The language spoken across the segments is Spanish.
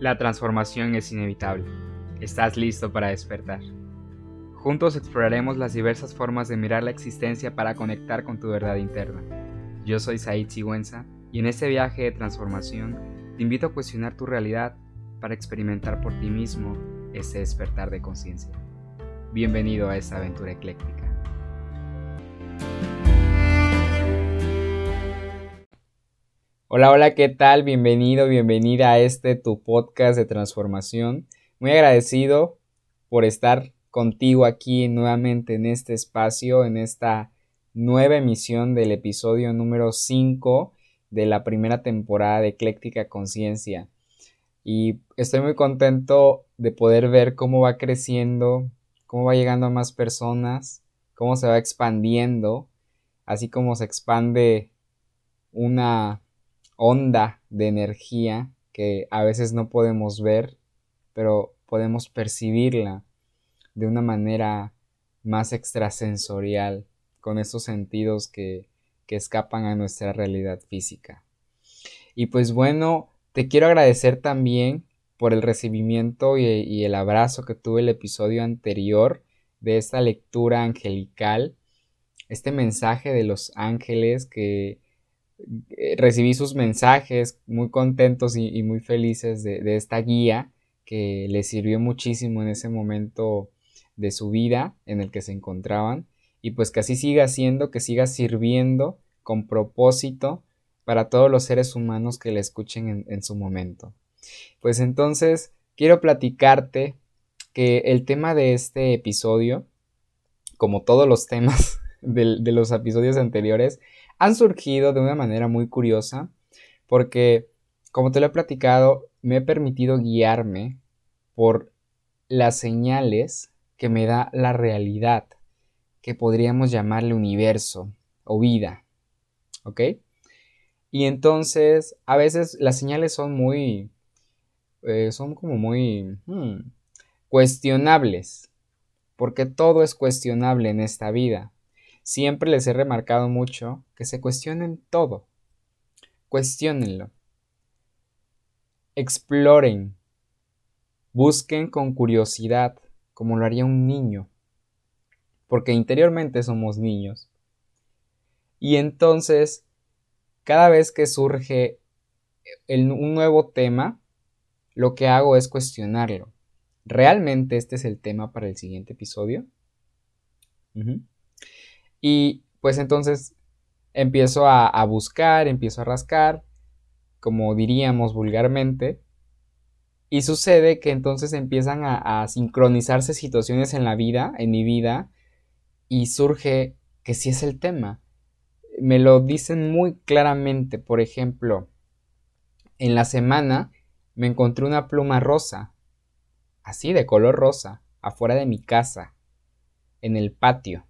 La transformación es inevitable. Estás listo para despertar. Juntos exploraremos las diversas formas de mirar la existencia para conectar con tu verdad interna. Yo soy Said Sigüenza y en este viaje de transformación te invito a cuestionar tu realidad para experimentar por ti mismo ese despertar de conciencia. Bienvenido a esta aventura ecléctica. Hola, hola, ¿qué tal? Bienvenido, bienvenida a este tu podcast de transformación. Muy agradecido por estar contigo aquí nuevamente en este espacio, en esta nueva emisión del episodio número 5 de la primera temporada de Ecléctica Conciencia. Y estoy muy contento de poder ver cómo va creciendo, cómo va llegando a más personas, cómo se va expandiendo, así como se expande una onda de energía que a veces no podemos ver, pero podemos percibirla de una manera más extrasensorial, con esos sentidos que, que escapan a nuestra realidad física. Y pues bueno, te quiero agradecer también por el recibimiento y, el abrazo que tuve el episodio anterior de esta lectura angelical, este mensaje de los ángeles que recibí sus mensajes muy contentos y, muy felices de, esta guía que les sirvió muchísimo en ese momento de su vida en el que se encontraban y pues que así siga siendo, que siga sirviendo con propósito para todos los seres humanos que le escuchen en, su momento. Pues entonces quiero platicarte que el tema de este episodio, como todos los temas de los episodios anteriores, han surgido de una manera muy curiosa porque, como te lo he platicado, me he permitido guiarme por las señales que me da la realidad, que podríamos llamarle universo o vida. ¿Ok? Y entonces, a veces las señales son muy... Eh, son como muy... Hmm, cuestionables, porque todo es cuestionable en esta vida. Siempre les he remarcado mucho que se cuestionen todo. Cuestiónenlo. Exploren. Busquen con curiosidad, como lo haría un niño. Porque interiormente somos niños. Y entonces, cada vez que surge un nuevo tema, lo que hago es cuestionarlo. ¿Realmente este es el tema para el siguiente episodio? Y pues entonces empiezo a, buscar, empiezo a rascar, como diríamos vulgarmente, y sucede que entonces empiezan a, a, sincronizarse situaciones en la vida, en mi vida, y surge que sí es el tema. Me lo dicen muy claramente, por ejemplo, en la semana me encontré una pluma rosa, así de color rosa, afuera de mi casa, en el patio.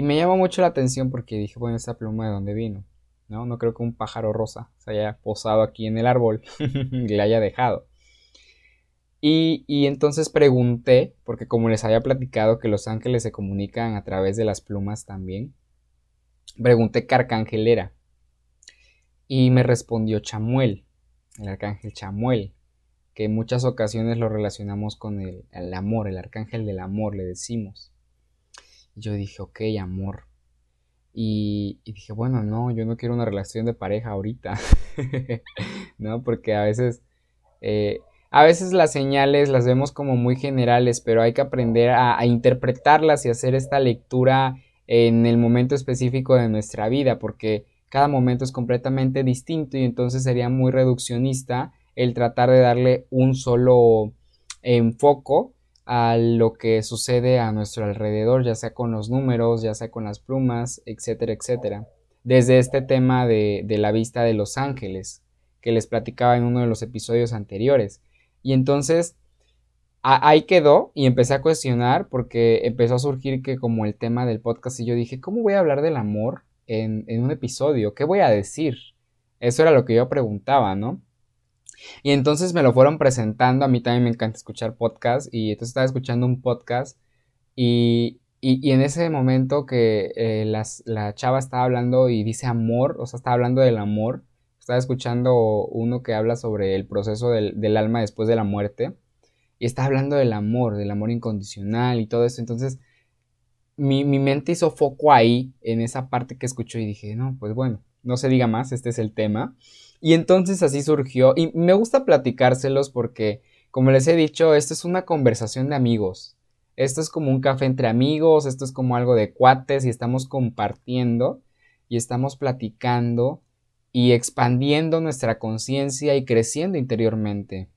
Y me llamó mucho la atención porque dije, bueno, esta pluma de dónde vino. ¿No? No creo que un pájaro rosa se haya posado aquí en el árbol y le haya dejado. Y, y, entonces pregunté, porque como les había platicado que los ángeles se comunican a través de las plumas también, pregunté qué arcángel era. Y me respondió Chamuel, el arcángel Chamuel, que en muchas ocasiones lo relacionamos con el, el amor, el arcángel del amor, le decimos yo dije, ok, amor. Y, dije, bueno, no, yo no quiero una relación de pareja ahorita, ¿no? Porque a veces, eh, a veces las señales las vemos como muy generales, pero hay que aprender a, a interpretarlas y hacer esta lectura en el momento específico de nuestra vida, porque cada momento es completamente distinto y entonces sería muy reduccionista el tratar de darle un solo enfoque a lo que sucede a nuestro alrededor, ya sea con los números, ya sea con las plumas, etcétera, etcétera. Desde este tema de, la vista de los ángeles, que les platicaba en uno de los episodios anteriores. Y entonces ahí quedó y empecé a cuestionar porque empezó a surgir que como el tema del podcast y yo dije, ¿cómo voy a hablar del amor en, en un episodio? ¿Qué voy a decir? Eso era lo que yo preguntaba, ¿no? Y entonces me lo fueron presentando, a mí también me encanta escuchar podcasts y entonces estaba escuchando un podcast y, y, en ese momento que eh, la chava estaba hablando y dice amor, o sea, estaba hablando del amor, Estaba escuchando uno que habla sobre el proceso del, alma después de la muerte. Y está hablando del amor, del amor incondicional y todo eso. Entonces, mi, mi, mente hizo foco ahí, en esa parte que escuchó y dije, no, pues bueno, no se diga más, este es el tema. Y entonces así surgió. Y me gusta platicárselos porque, como les he dicho, esto es una conversación de amigos. Esto es como un café entre amigos, esto es como algo de cuates y estamos compartiendo y estamos platicando y expandiendo nuestra conciencia y creciendo interiormente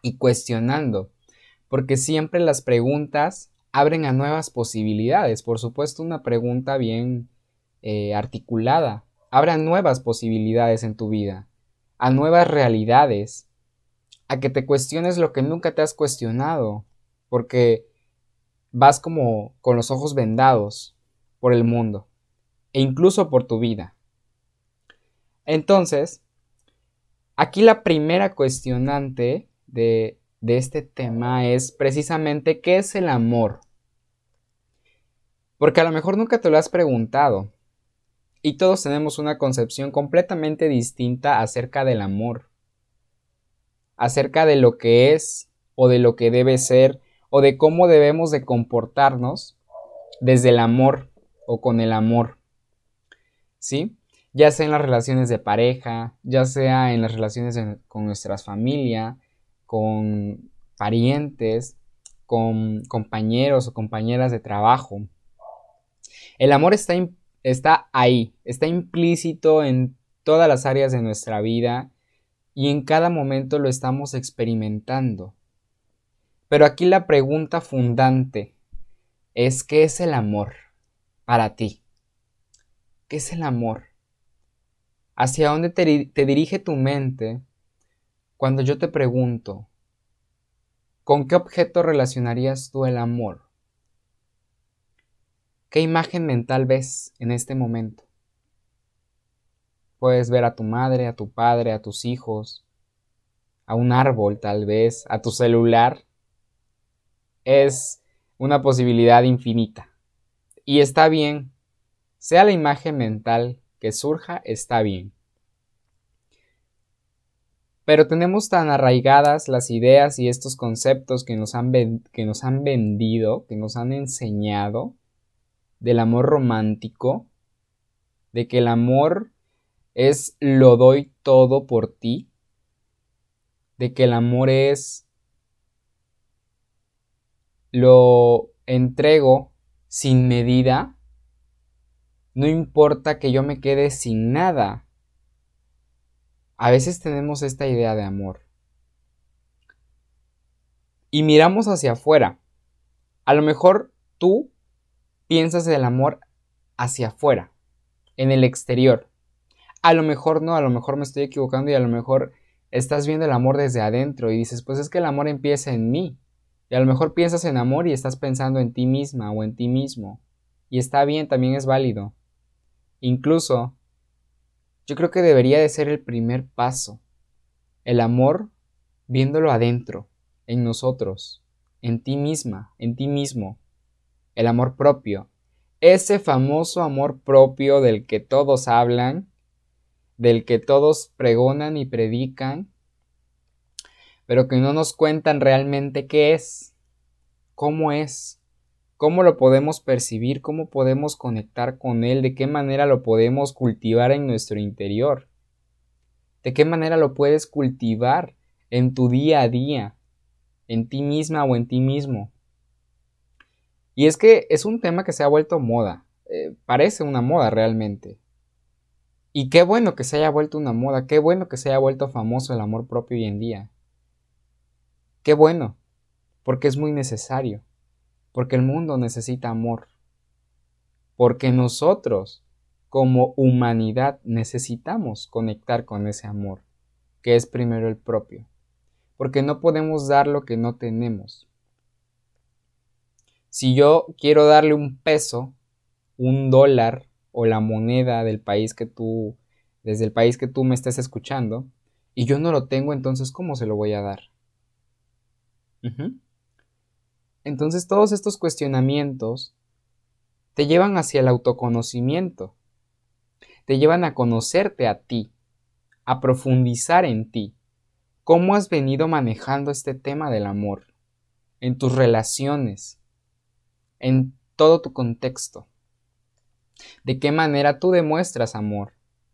y cuestionando, porque siempre las preguntas abren a nuevas posibilidades. Por supuesto, una pregunta bien eh, articulada abre nuevas posibilidades en tu vida, a nuevas realidades, a que te cuestiones lo que nunca te has cuestionado, porque vas como con los ojos vendados por el mundo e incluso por tu vida. Entonces, aquí la primera cuestionante de, de este tema es precisamente qué es el amor. Porque a lo mejor nunca te lo has preguntado. Y todos tenemos una concepción completamente distinta acerca del amor. Acerca de lo que es o de lo que debe ser o de cómo debemos de comportarnos desde el amor o con el amor. ¿Sí? Ya sea en las relaciones de pareja, ya sea en las relaciones con nuestras familias, con parientes, con compañeros o compañeras de trabajo. El amor está, está ahí, está implícito en todas las áreas de nuestra vida y en cada momento lo estamos experimentando. Pero aquí la pregunta fundante es ¿qué es el amor para ti? ¿Qué es el amor? ¿Hacia dónde te, te dirige tu mente cuando yo te pregunto ¿con qué objeto relacionarías tú el amor? ¿Qué imagen mental ves en este momento? Puedes ver a tu madre, a tu padre, a tus hijos, a un árbol tal vez, a tu celular, es una posibilidad infinita. Y está bien, sea la imagen mental que surja, está bien. Pero tenemos tan arraigadas las ideas y estos conceptos que nos han, que nos han vendido, que nos han enseñado del amor romántico, de que el amor es lo doy todo por ti, de que el amor es lo entrego sin medida, no importa que yo me quede sin nada. A veces tenemos esta idea de amor. Y miramos hacia afuera. A lo mejor tú piensas el amor hacia afuera, en el exterior. A lo mejor no, a lo mejor me estoy equivocando y a lo mejor estás viendo el amor desde adentro y dices, pues es que el amor empieza en mí. Y a lo mejor piensas en amor y estás pensando en ti misma o en ti mismo. Y está bien, también es válido. Incluso, yo creo que debería de ser el primer paso. El amor viéndolo adentro, en nosotros, en ti misma, en ti mismo. El amor propio. Ese famoso amor propio del que todos hablan, del que todos pregonan y predican, pero que no nos cuentan realmente qué es, cómo es, cómo lo podemos percibir, cómo podemos conectar con él, de qué manera lo podemos cultivar en nuestro interior, de qué manera lo puedes cultivar en tu día a día, en ti misma o en ti mismo. Y es que es un tema que se ha vuelto moda, eh, parece una moda realmente. Y qué bueno que se haya vuelto una moda, qué bueno que se haya vuelto famoso el amor propio hoy en día. Qué bueno, porque es muy necesario, porque el mundo necesita amor, porque nosotros como humanidad necesitamos conectar con ese amor, que es primero el propio, porque no podemos dar lo que no tenemos. Si yo quiero darle un peso, un dólar o la moneda del país que tú, desde el país que tú me estés escuchando, y yo no lo tengo, entonces ¿cómo se lo voy a dar? Entonces todos estos cuestionamientos te llevan hacia el autoconocimiento, te llevan a conocerte a ti, a profundizar en ti. ¿Cómo has venido manejando este tema del amor? En tus relaciones, en todo tu contexto. ¿De qué manera tú demuestras amor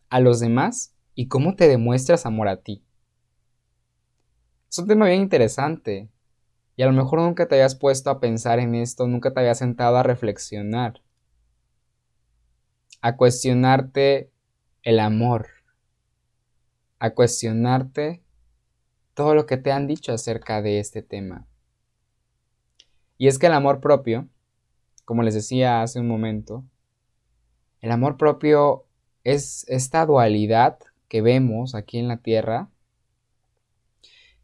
a los demás y cómo te demuestras amor a ti? Es un tema bien interesante y a lo mejor nunca te habías puesto a pensar en esto, nunca te habías sentado a reflexionar, a cuestionarte el amor, a cuestionarte todo lo que te han dicho acerca de este tema. Y es que el amor propio, como les decía hace un momento, el amor propio es esta dualidad que vemos aquí en la tierra,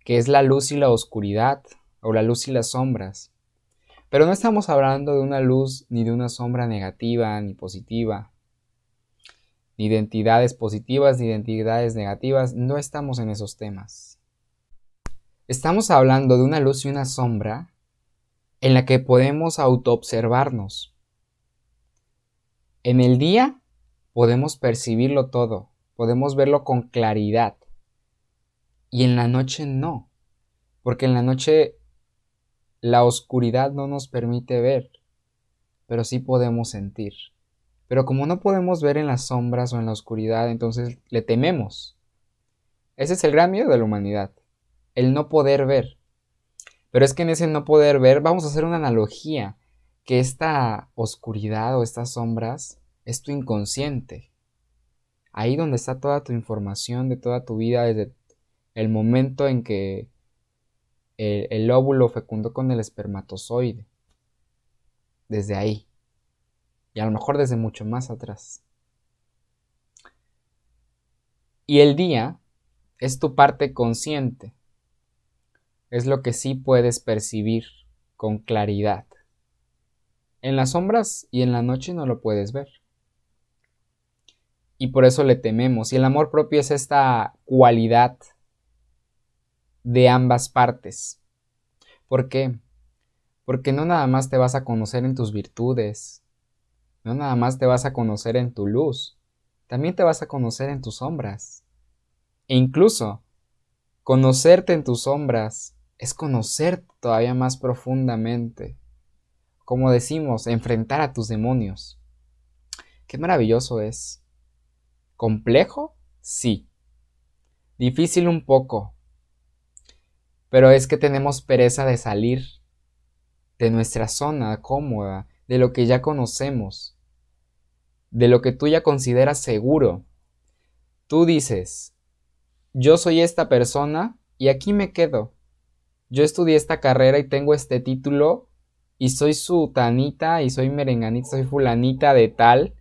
que es la luz y la oscuridad, o la luz y las sombras. Pero no estamos hablando de una luz ni de una sombra negativa ni positiva, ni de identidades positivas ni identidades negativas, no estamos en esos temas. Estamos hablando de una luz y una sombra en la que podemos autoobservarnos. En el día podemos percibirlo todo, podemos verlo con claridad. Y en la noche no, porque en la noche la oscuridad no nos permite ver, pero sí podemos sentir. Pero como no podemos ver en las sombras o en la oscuridad, entonces le tememos. Ese es el gran miedo de la humanidad, el no poder ver. Pero es que en ese no poder ver vamos a hacer una analogía, que esta oscuridad o estas sombras es tu inconsciente. Ahí donde está toda tu información de toda tu vida desde el momento en que el, el óvulo fecundó con el espermatozoide. Desde ahí y a lo mejor desde mucho más atrás. Y el día es tu parte consciente, es lo que sí puedes percibir con claridad. En las sombras y en la noche no lo puedes ver. Y por eso le tememos. Y el amor propio es esta cualidad de ambas partes. ¿Por qué? Porque no nada más te vas a conocer en tus virtudes, no nada más te vas a conocer en tu luz, también te vas a conocer en tus sombras. E incluso, conocerte en tus sombras es conocerte todavía más profundamente. Como decimos, enfrentar a tus demonios. Qué maravilloso es. ¿Complejo? Sí. Difícil un poco. Pero es que tenemos pereza de salir de nuestra zona cómoda, de lo que ya conocemos de lo que tú ya consideras seguro. Tú dices, yo soy esta persona y aquí me quedo. Yo estudié esta carrera y tengo este título y soy sutanita y soy merenganita, soy fulanita de tal,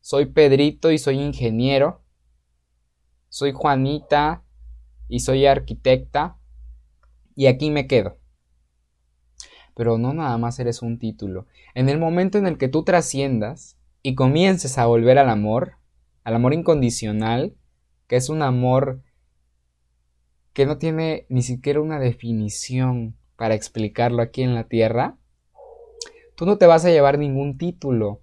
soy Pedrito y soy ingeniero, soy Juanita y soy arquitecta y aquí me quedo. Pero no nada más eres un título. En el momento en el que tú trasciendas, y comiences a volver al amor, al amor incondicional, que es un amor que no tiene ni siquiera una definición para explicarlo aquí en la tierra, tú no te vas a llevar ningún título,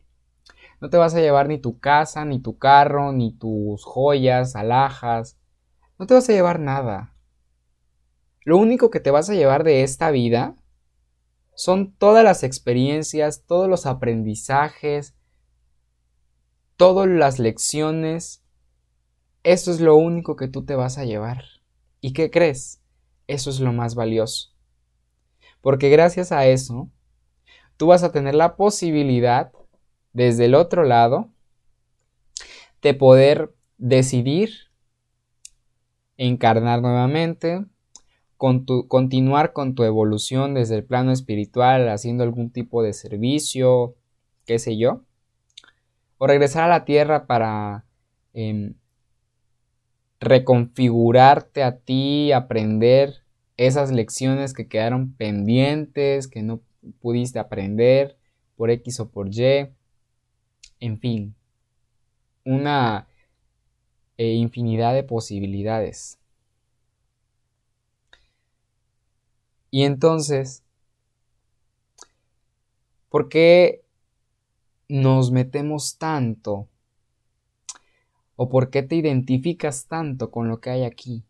no te vas a llevar ni tu casa, ni tu carro, ni tus joyas, alhajas, no te vas a llevar nada. Lo único que te vas a llevar de esta vida son todas las experiencias, todos los aprendizajes, todas las lecciones, eso es lo único que tú te vas a llevar. ¿Y qué crees? Eso es lo más valioso. Porque gracias a eso, tú vas a tener la posibilidad, desde el otro lado, de poder decidir encarnar nuevamente, con continuar con tu evolución desde el plano espiritual, haciendo algún tipo de servicio, qué sé yo, o regresar a la tierra para em, reconfigurarte a ti, aprender esas lecciones que quedaron pendientes, que no pudiste aprender por X o por Y, en fin, una eh, infinidad de posibilidades. Y entonces, ¿por qué nos metemos tanto ¿O por qué te identificas tanto con lo que hay aquí,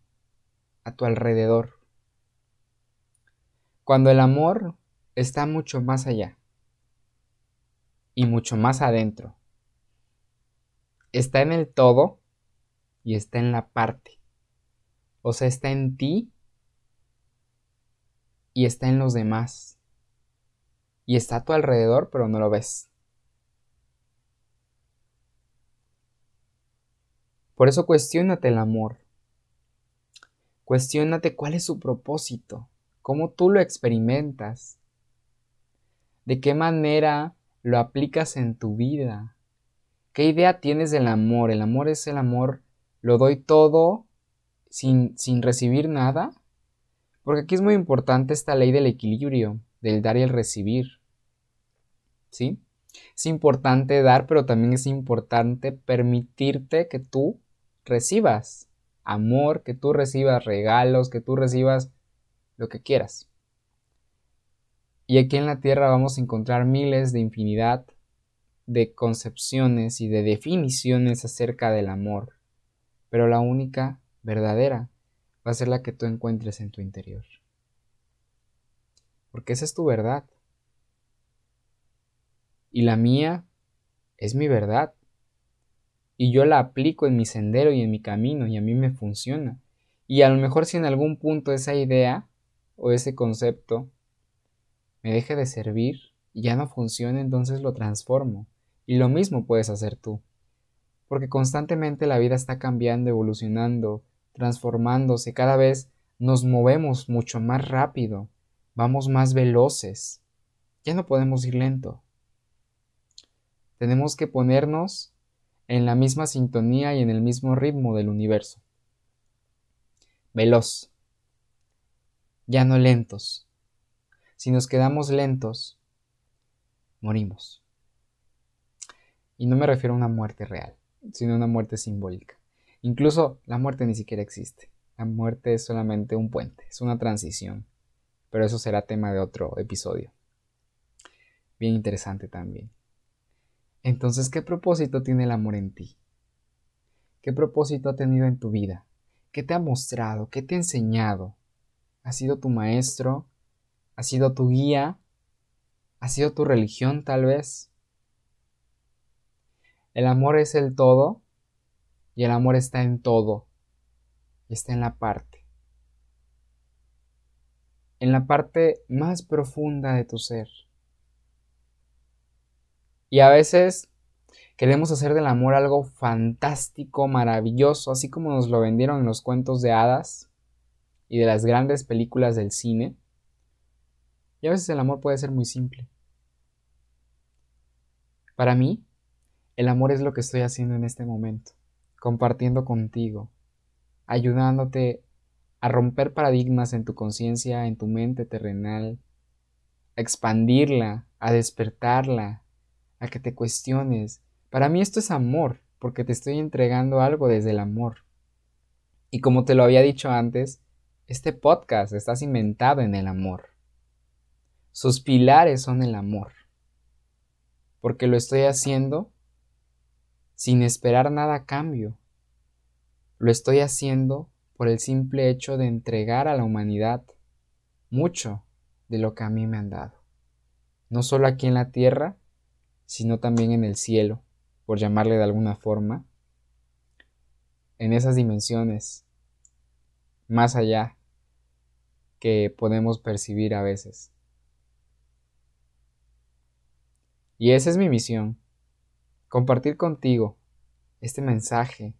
a tu alrededor? Cuando el amor está mucho más allá y mucho más adentro. Está en el todo y está en la parte. O sea, está en ti y está en los demás. Y está a tu alrededor, pero no lo ves. Por eso cuestiónate el amor. Cuestiónate cuál es su propósito, cómo tú lo experimentas, de qué manera lo aplicas en tu vida, qué idea tienes del amor. El amor es el amor, lo doy todo sin, sin recibir nada. Porque aquí es muy importante esta ley del equilibrio, del dar y el recibir. ¿Sí? Es importante dar, pero también es importante permitirte que tú recibas amor, que tú recibas regalos, que tú recibas lo que quieras. Y aquí en la Tierra vamos a encontrar miles de infinidad de concepciones y de definiciones acerca del amor, pero la única verdadera va a ser la que tú encuentres en tu interior. Porque esa es tu verdad. Y la mía es mi verdad y yo la aplico en mi sendero y en mi camino y a mí me funciona. Y a lo mejor si en algún punto esa idea o ese concepto me deje de servir y ya no funciona, entonces lo transformo. Y lo mismo puedes hacer tú. Porque constantemente la vida está cambiando, evolucionando, transformándose, cada vez nos movemos mucho más rápido, vamos más veloces. Ya no podemos ir lento. Tenemos que ponernos en la misma sintonía y en el mismo ritmo del universo. Veloz, ya no lentos. Si nos quedamos lentos, morimos. Y no me refiero a una muerte real, sino a una muerte simbólica. Incluso la muerte ni siquiera existe. La muerte es solamente un puente, es una transición. Pero eso será tema de otro episodio. Bien interesante también. Entonces, ¿qué propósito tiene el amor en ti? ¿Qué propósito ha tenido en tu vida? ¿Qué te ha mostrado? ¿Qué te ha enseñado? ¿Ha sido tu maestro? ¿Ha sido tu guía? ¿Ha sido tu religión tal vez? El amor es el todo y el amor está en todo y está en la parte. En la parte más profunda de tu ser. Y a veces queremos hacer del amor algo fantástico, maravilloso, así como nos lo vendieron en los cuentos de hadas y de las grandes películas del cine. Y a veces el amor puede ser muy simple. Para mí, el amor es lo que estoy haciendo en este momento, compartiendo contigo, ayudándote a romper paradigmas en tu conciencia, en tu mente terrenal, a expandirla, a despertarla, a que te cuestiones. Para mí esto es amor, porque te estoy entregando algo desde el amor. Y como te lo había dicho antes, este podcast está cimentado en el amor. Sus pilares son el amor. Porque lo estoy haciendo sin esperar nada a cambio. Lo estoy haciendo por el simple hecho de entregar a la humanidad mucho de lo que a mí me han dado. No solo aquí en la tierra, sino también en el cielo, por llamarle de alguna forma, en esas dimensiones más allá que podemos percibir a veces. Y esa es mi misión, compartir contigo este mensaje,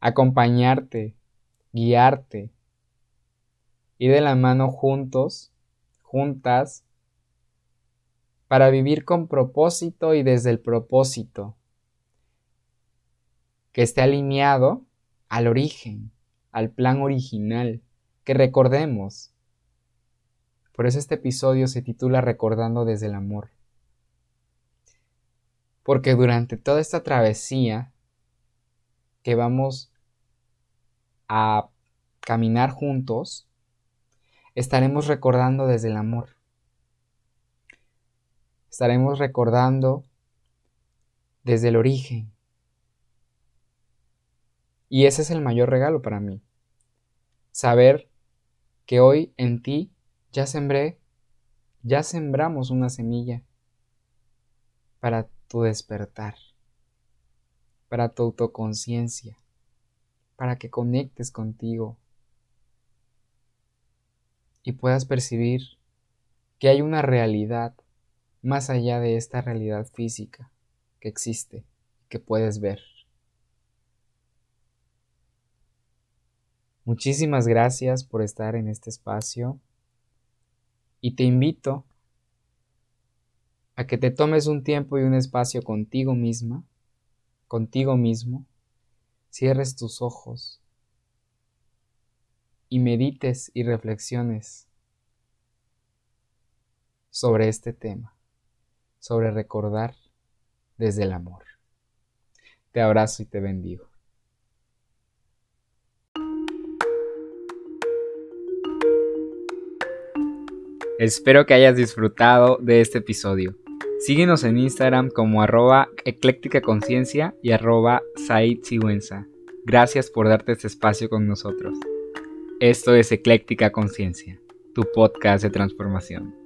acompañarte, guiarte, ir de la mano juntos, juntas, para vivir con propósito y desde el propósito, que esté alineado al origen, al plan original, que recordemos. Por eso este episodio se titula Recordando desde el amor. Porque durante toda esta travesía que vamos a caminar juntos, estaremos recordando desde el amor estaremos recordando desde el origen, Y ese es el mayor regalo para mí. Saber que hoy en ti ya sembré, ya sembramos una semilla para tu despertar, para tu autoconciencia, para que conectes contigo y puedas percibir que hay una realidad más allá de esta realidad física que existe, que puedes ver. Muchísimas gracias por estar en este espacio y te invito a que te tomes un tiempo y un espacio contigo misma, contigo mismo, cierres tus ojos y medites y reflexiones sobre este tema, sobre recordar desde el amor. Te abrazo y te bendigo. Espero que hayas disfrutado de este episodio. Síguenos en Instagram como arroba ecléctica conciencia y arroba Said Gracias por darte este espacio con nosotros. Esto es Ecléctica Conciencia, tu podcast de transformación.